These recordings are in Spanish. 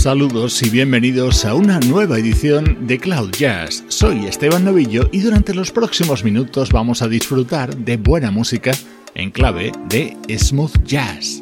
Saludos y bienvenidos a una nueva edición de Cloud Jazz. Soy Esteban Novillo y durante los próximos minutos vamos a disfrutar de buena música en clave de smooth jazz.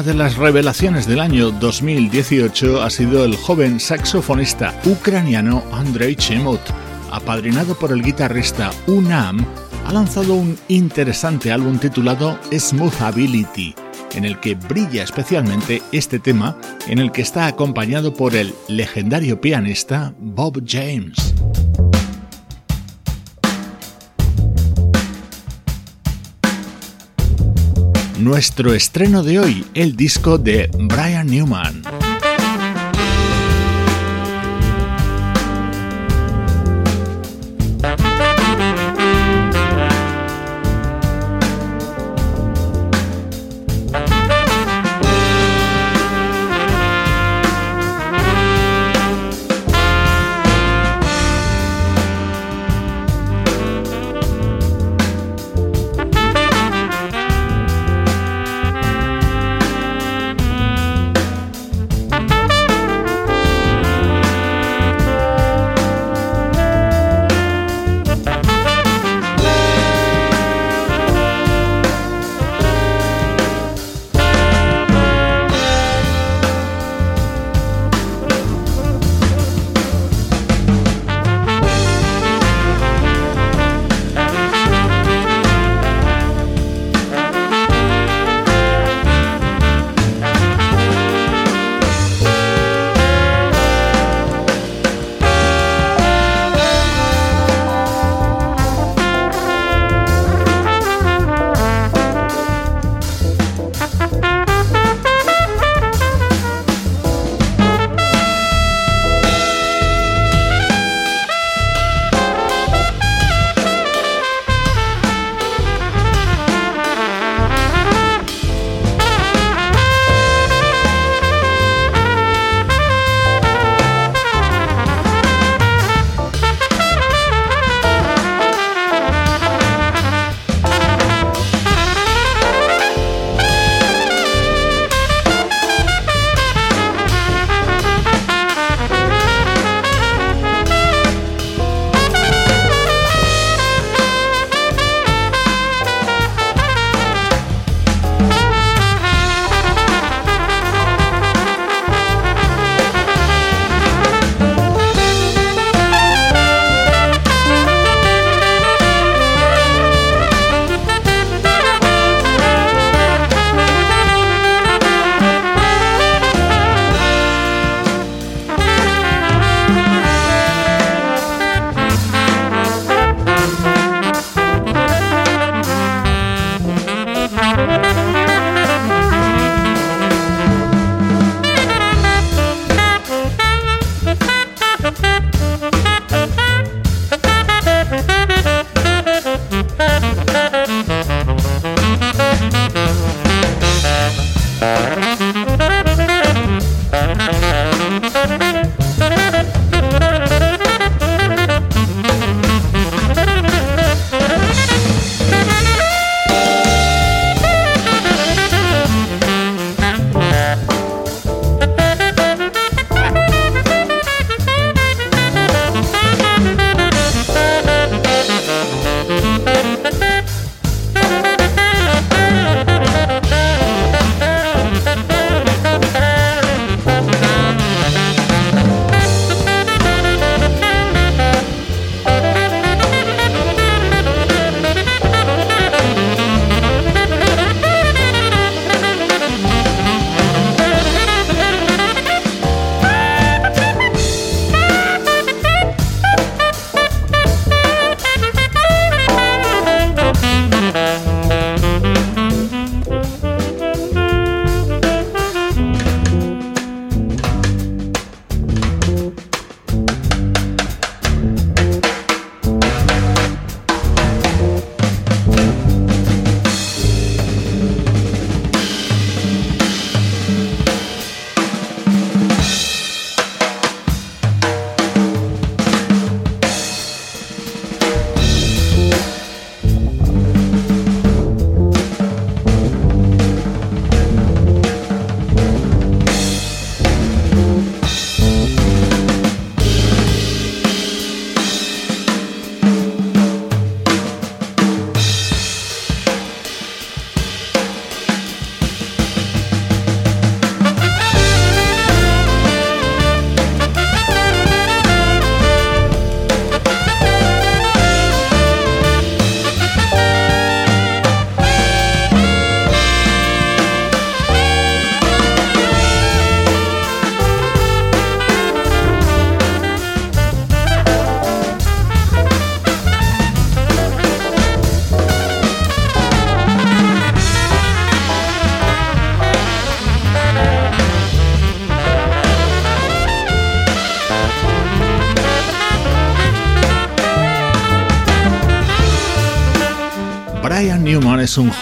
Una de las revelaciones del año 2018 ha sido el joven saxofonista ucraniano Andrei Chemot, apadrinado por el guitarrista Unam, ha lanzado un interesante álbum titulado Smooth Ability, en el que brilla especialmente este tema, en el que está acompañado por el legendario pianista Bob James. Nuestro estreno de hoy, el disco de Brian Newman.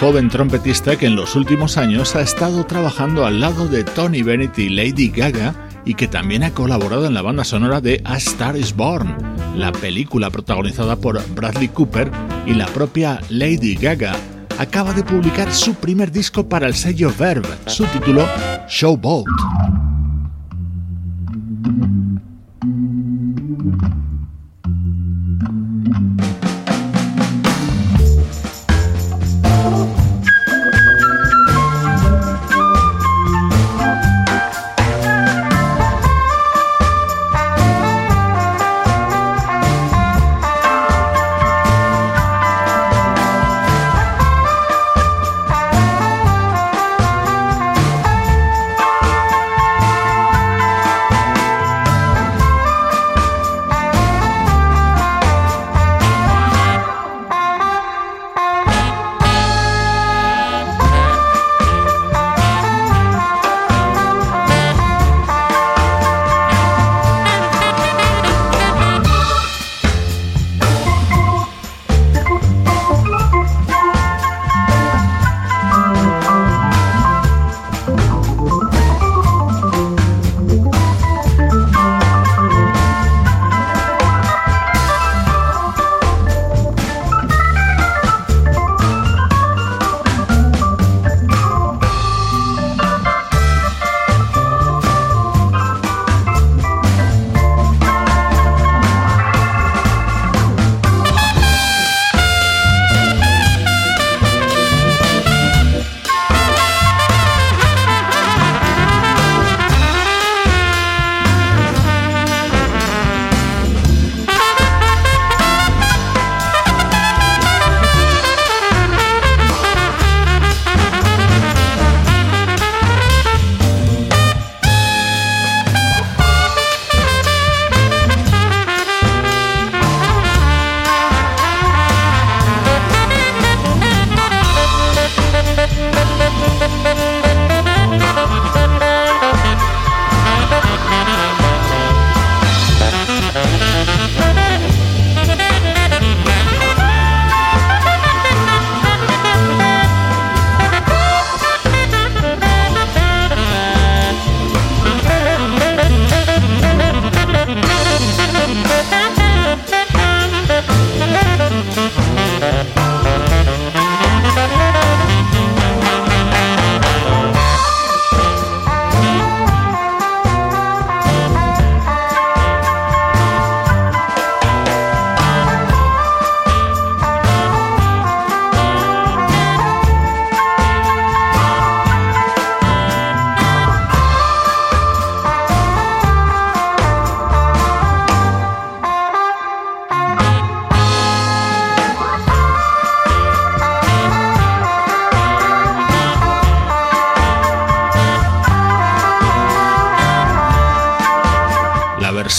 Joven trompetista que en los últimos años ha estado trabajando al lado de Tony Bennett y Lady Gaga y que también ha colaborado en la banda sonora de A Star is Born, la película protagonizada por Bradley Cooper y la propia Lady Gaga. Acaba de publicar su primer disco para el sello Verve, su título Showboat.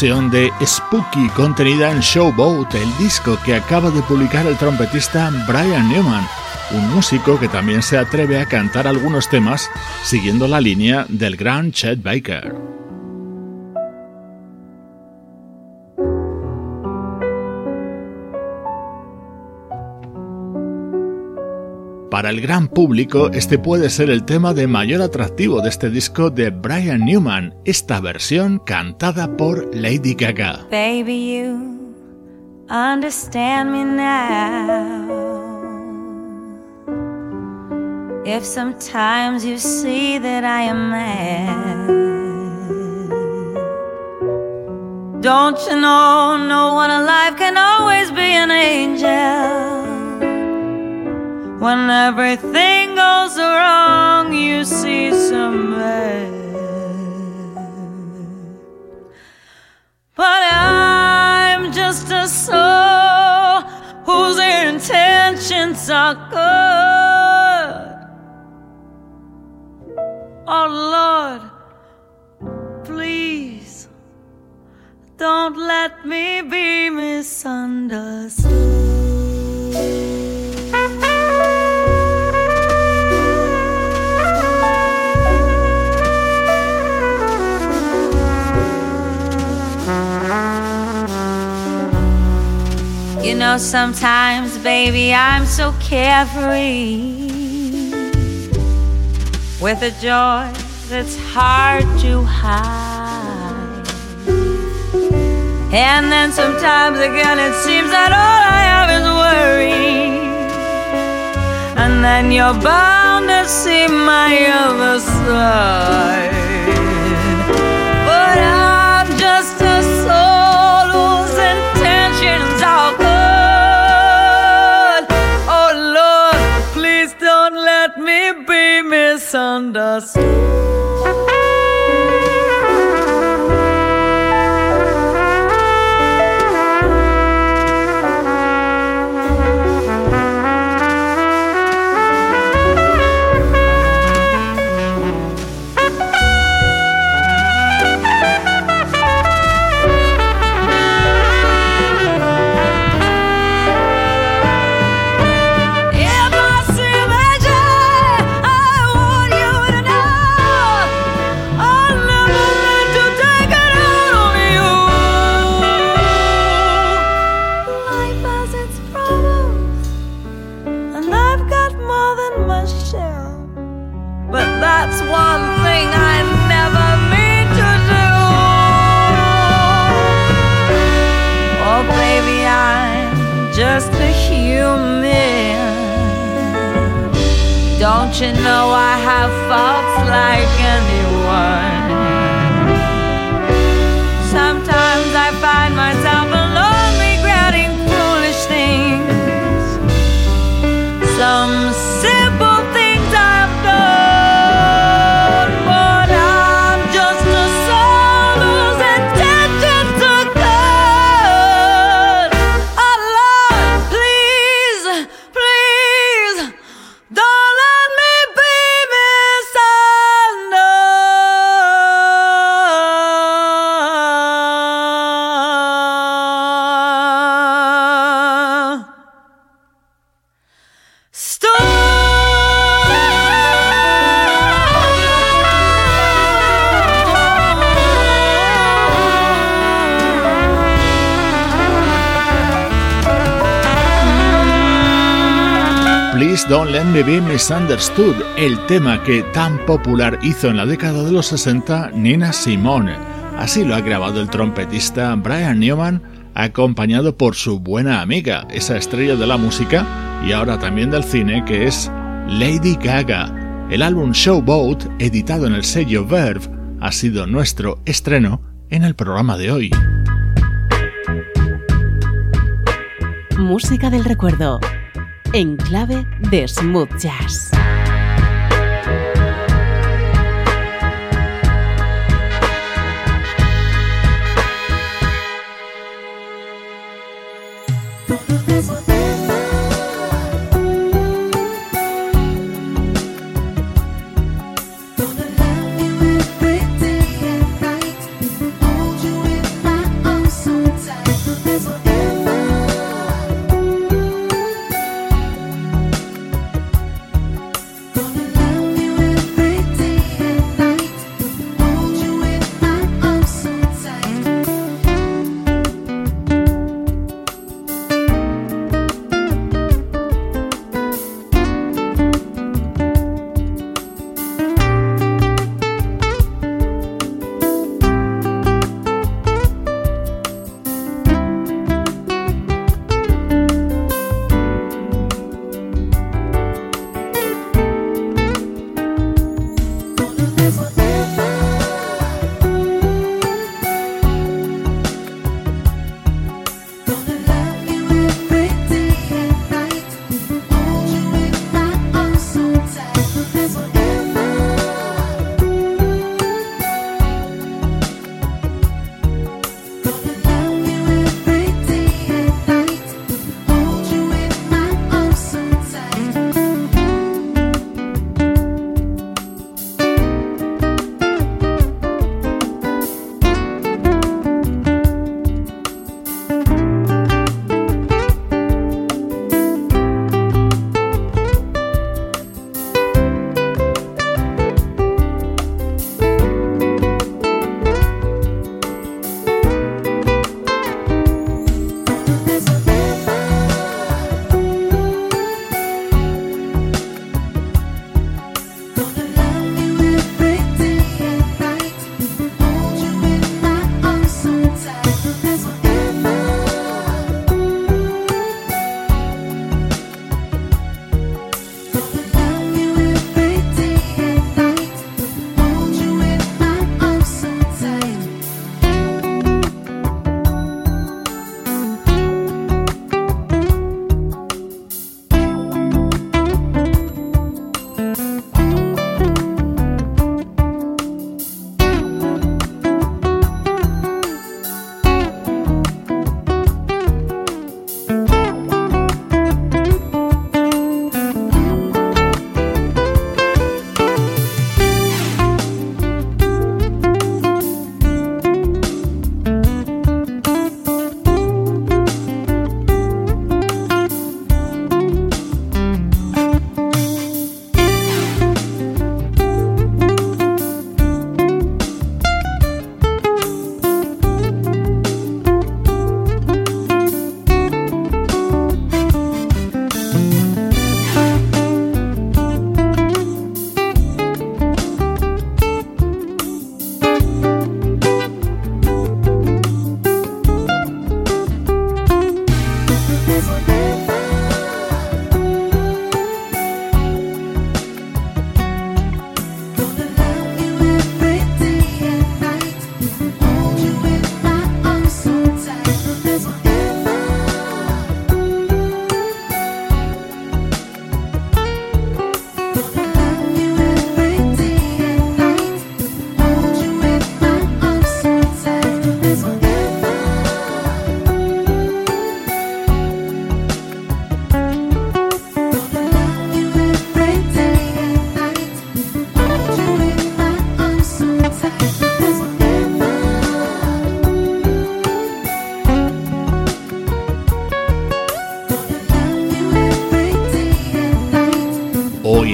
De Spooky contenida en Showboat, el disco que acaba de publicar el trompetista Brian Newman, un músico que también se atreve a cantar algunos temas siguiendo la línea del gran Chet Baker. Para gran público, este puede ser el tema de mayor atractivo de este disco de Brian Newman, esta versión cantada por Lady Gaga. When everything goes wrong, you see some red. But I'm just a soul whose intentions are good. Oh Lord, please don't let me be misunderstood. You know, sometimes, baby, I'm so carefree. with a joy that's hard to hide. And then sometimes again it seems that all I have is worry. And then you're bound to see my other side. Be misunderstood. you know I have faults like Don't Let Me Be Misunderstood, el tema que tan popular hizo en la década de los 60 Nina Simone. Así lo ha grabado el trompetista Brian Newman, acompañado por su buena amiga, esa estrella de la música y ahora también del cine, que es Lady Gaga. El álbum Showboat, editado en el sello Verve, ha sido nuestro estreno en el programa de hoy. Música del recuerdo en clave de smooth jazz.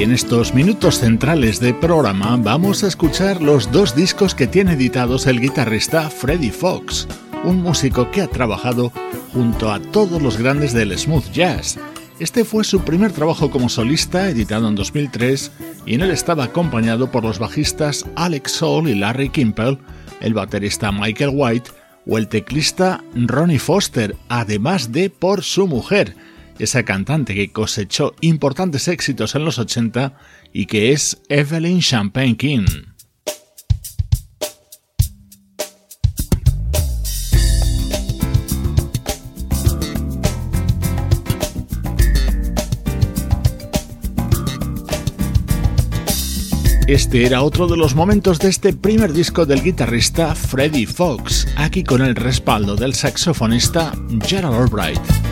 En estos minutos centrales de programa vamos a escuchar los dos discos que tiene editados el guitarrista Freddie Fox, un músico que ha trabajado junto a todos los grandes del smooth jazz. Este fue su primer trabajo como solista, editado en 2003, y en él estaba acompañado por los bajistas Alex Soul y Larry Kimpel, el baterista Michael White o el teclista Ronnie Foster, además de por su mujer, esa cantante que cosechó importantes éxitos en los 80 y que es Evelyn Champagne King. Este era otro de los momentos de este primer disco del guitarrista Freddie Fox, aquí con el respaldo del saxofonista Gerald Albright.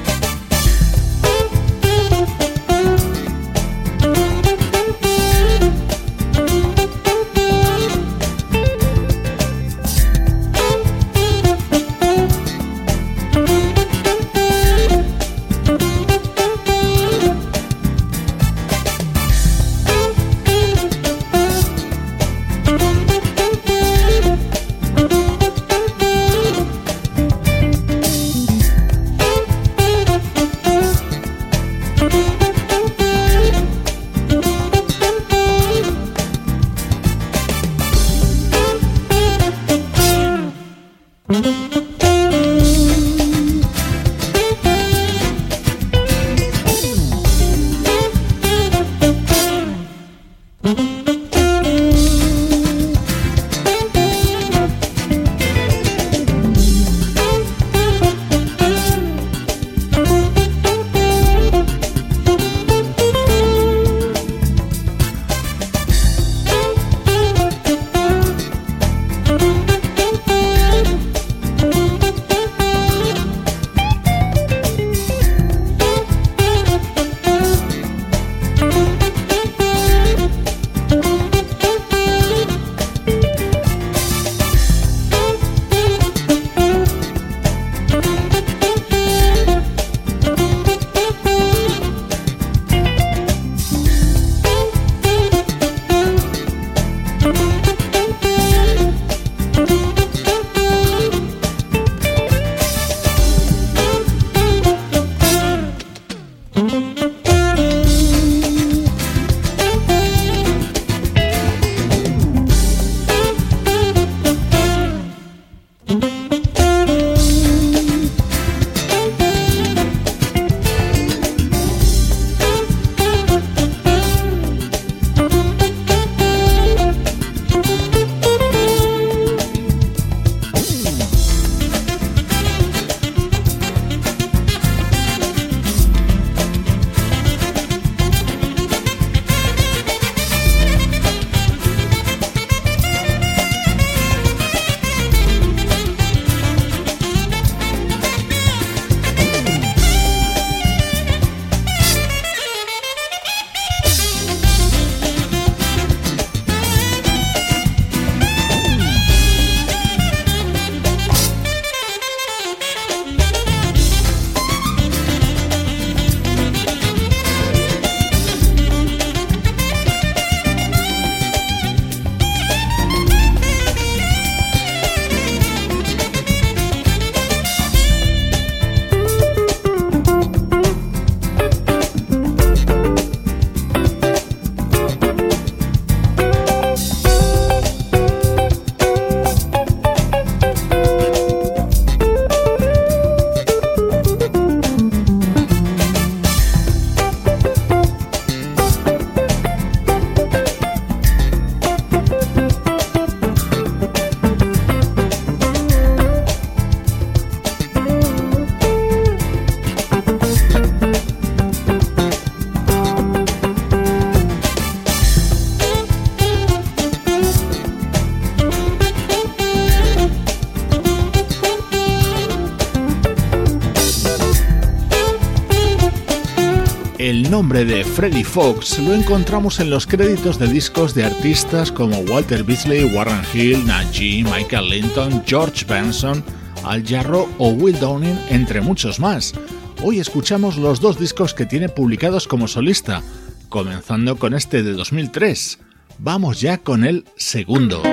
De Freddie Fox lo encontramos en los créditos de discos de artistas como Walter Beasley, Warren Hill, Najee, Michael Linton, George Benson, Al Jarro o Will Downing, entre muchos más. Hoy escuchamos los dos discos que tiene publicados como solista, comenzando con este de 2003. Vamos ya con el segundo.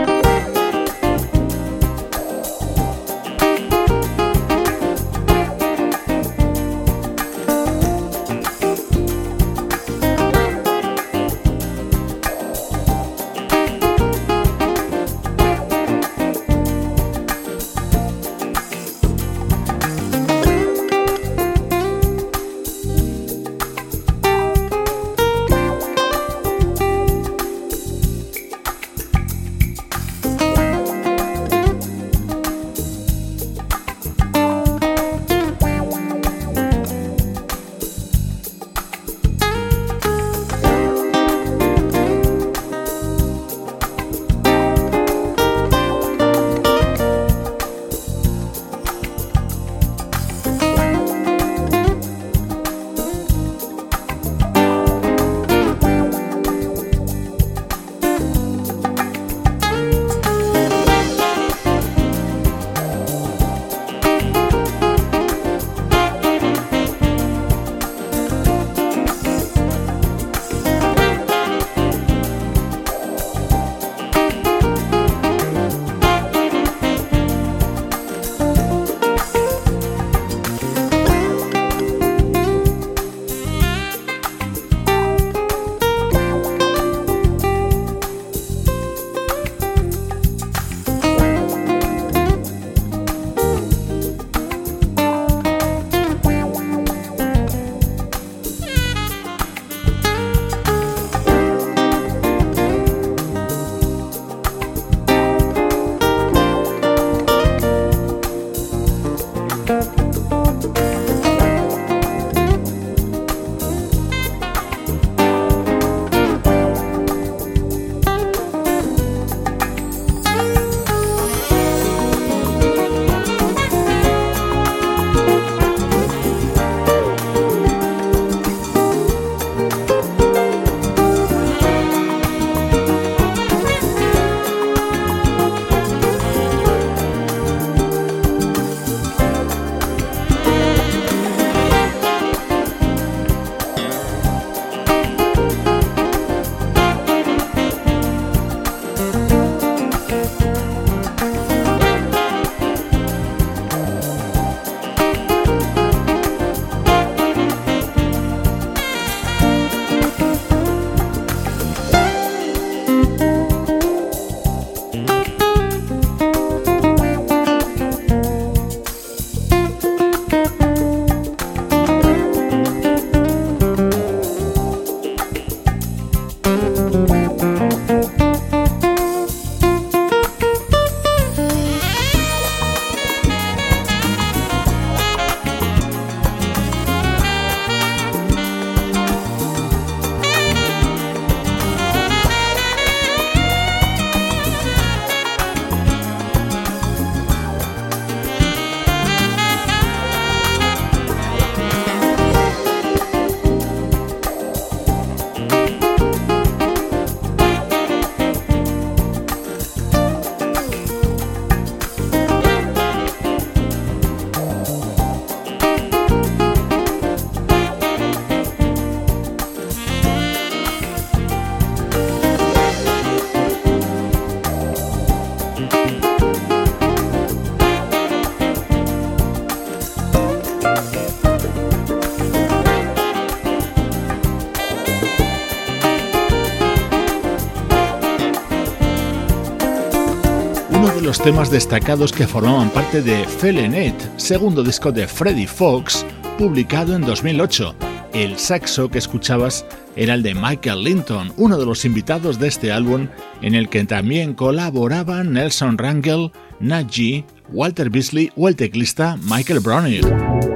Temas destacados que formaban parte de Felenet, segundo disco de Freddie Fox, publicado en 2008. El saxo que escuchabas era el de Michael Linton, uno de los invitados de este álbum, en el que también colaboraban Nelson Rangel, Najee, Walter Beasley o el teclista Michael Browning.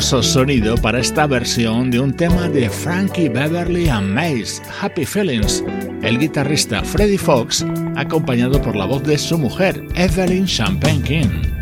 Sonido para esta versión de un tema de Frankie Beverly and Mace, Happy Feelings, el guitarrista Freddie Fox, acompañado por la voz de su mujer, Evelyn Champagne King.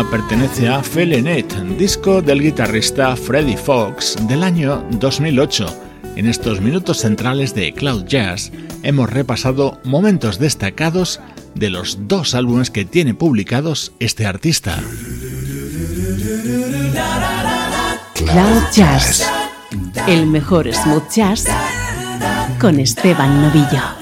Pertenece a Felenet, disco del guitarrista Freddie Fox del año 2008. En estos minutos centrales de Cloud Jazz hemos repasado momentos destacados de los dos álbumes que tiene publicados este artista. Cloud Jazz, el mejor smooth jazz con Esteban Novillo.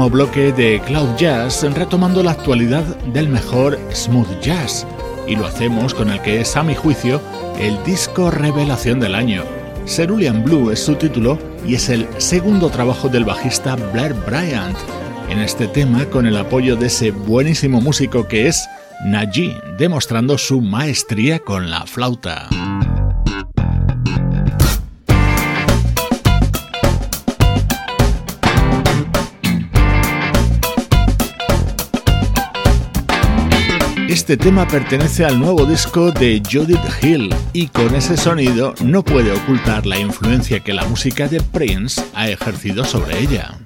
Último bloque de Cloud Jazz retomando la actualidad del mejor smooth jazz y lo hacemos con el que es a mi juicio el disco revelación del año. Cerulean Blue es su título y es el segundo trabajo del bajista Blair Bryant. En este tema con el apoyo de ese buenísimo músico que es Naji, demostrando su maestría con la flauta. Este tema pertenece al nuevo disco de Judith Hill y con ese sonido no puede ocultar la influencia que la música de Prince ha ejercido sobre ella.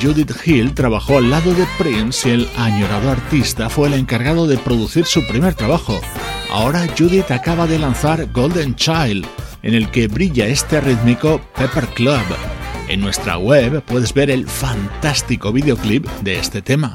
Judith Hill trabajó al lado de Prince y el añorado artista fue el encargado de producir su primer trabajo. Ahora Judith acaba de lanzar Golden Child, en el que brilla este rítmico Pepper Club. En nuestra web puedes ver el fantástico videoclip de este tema.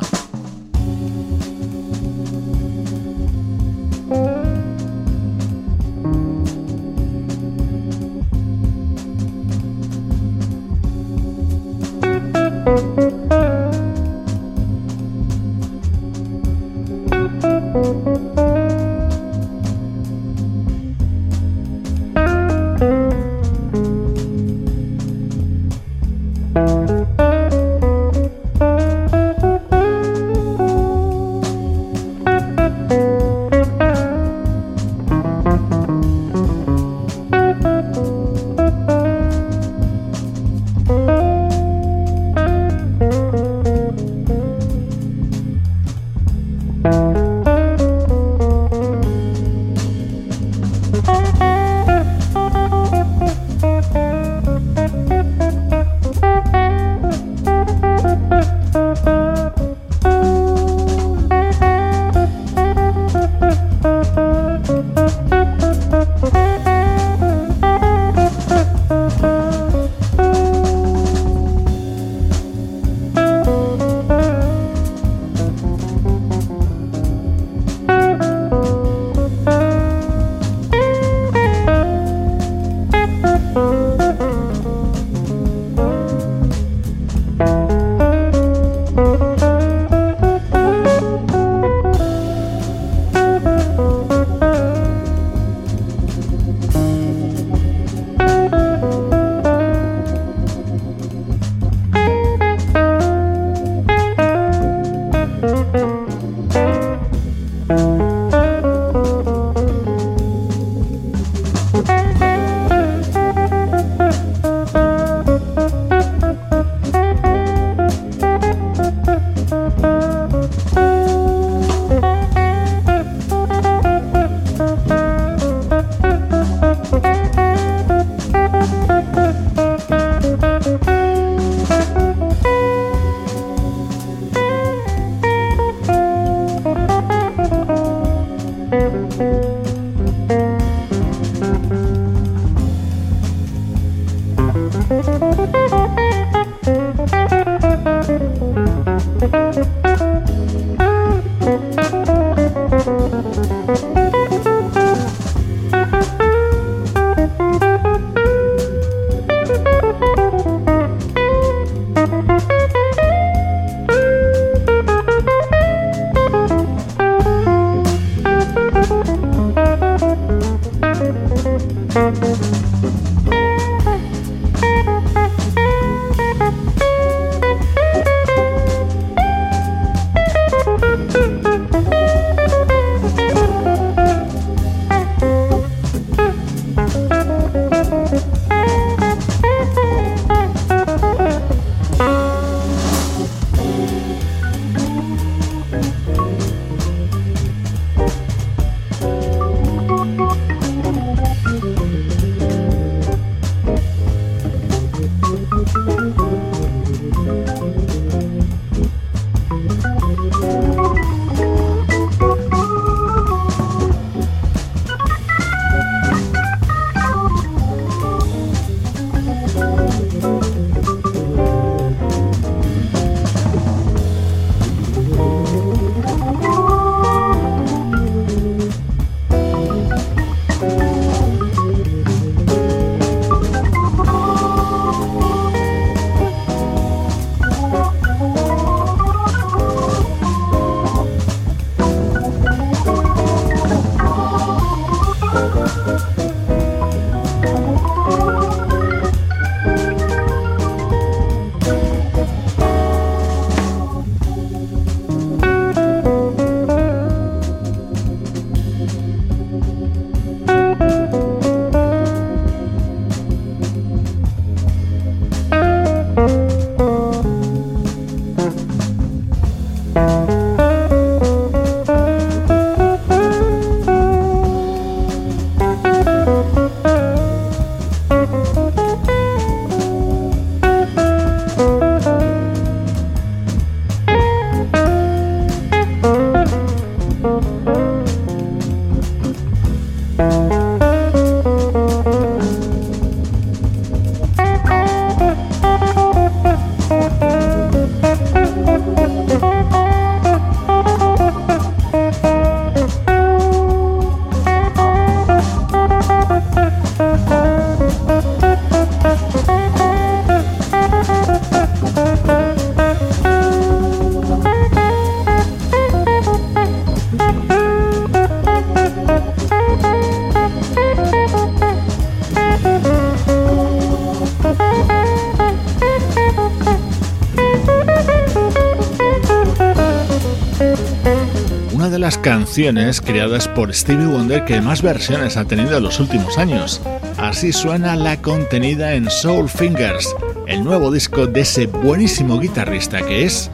Creadas por Stevie Wonder que más versiones ha tenido en los últimos años. Así suena la contenida en Soul Fingers, el nuevo disco de ese buenísimo guitarrista que es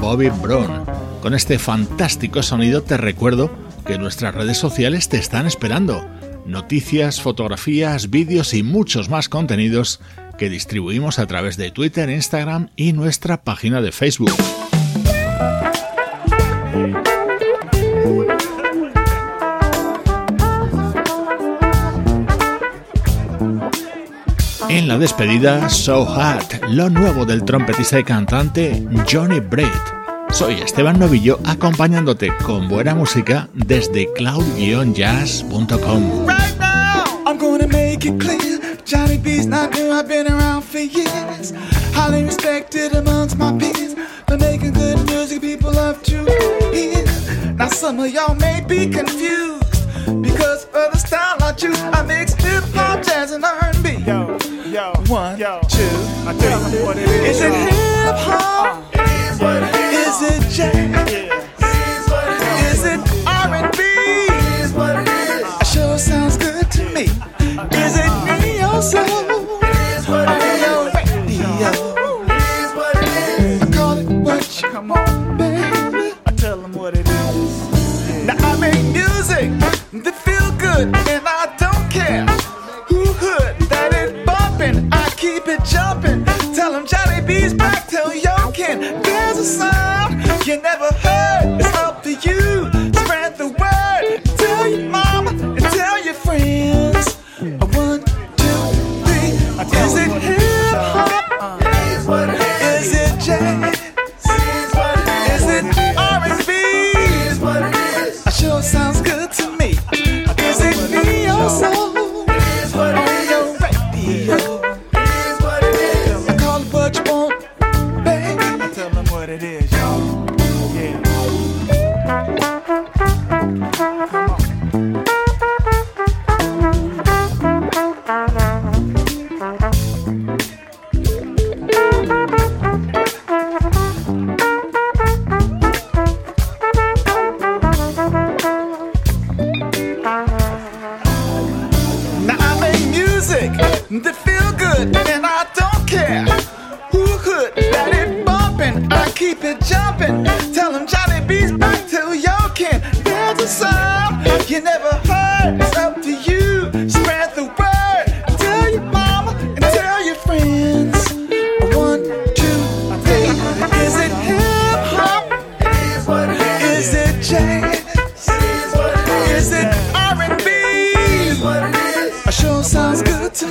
Bobby Brown. Con este fantástico sonido te recuerdo que nuestras redes sociales te están esperando. Noticias, fotografías, vídeos y muchos más contenidos que distribuimos a través de Twitter, Instagram y nuestra página de Facebook. La despedida, So Hot, lo nuevo del trompetista y cantante Johnny Braid. Soy Esteban Novillo acompañándote con buena música desde cloud-jazz.com. Right now, I'm gonna make it clear. Johnny B's not new, I've been around for years. Highly respected amongst my peers. For making good music, people love to hear. Now, some of y'all may be confused.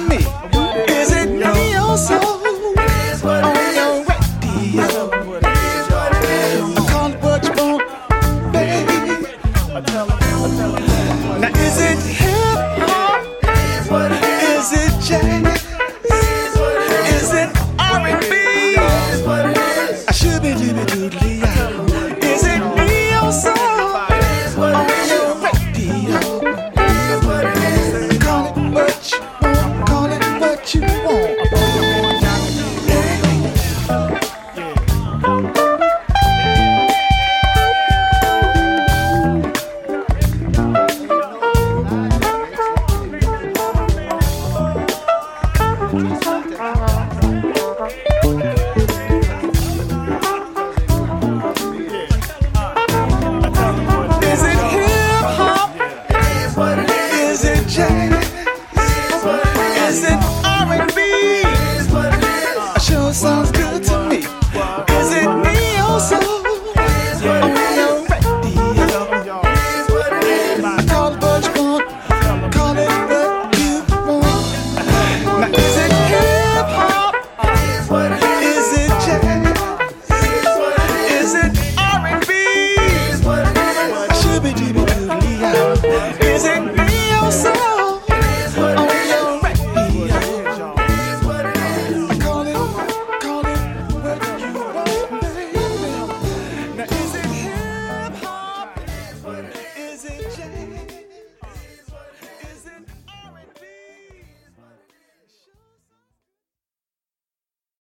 Me. Is it neo soul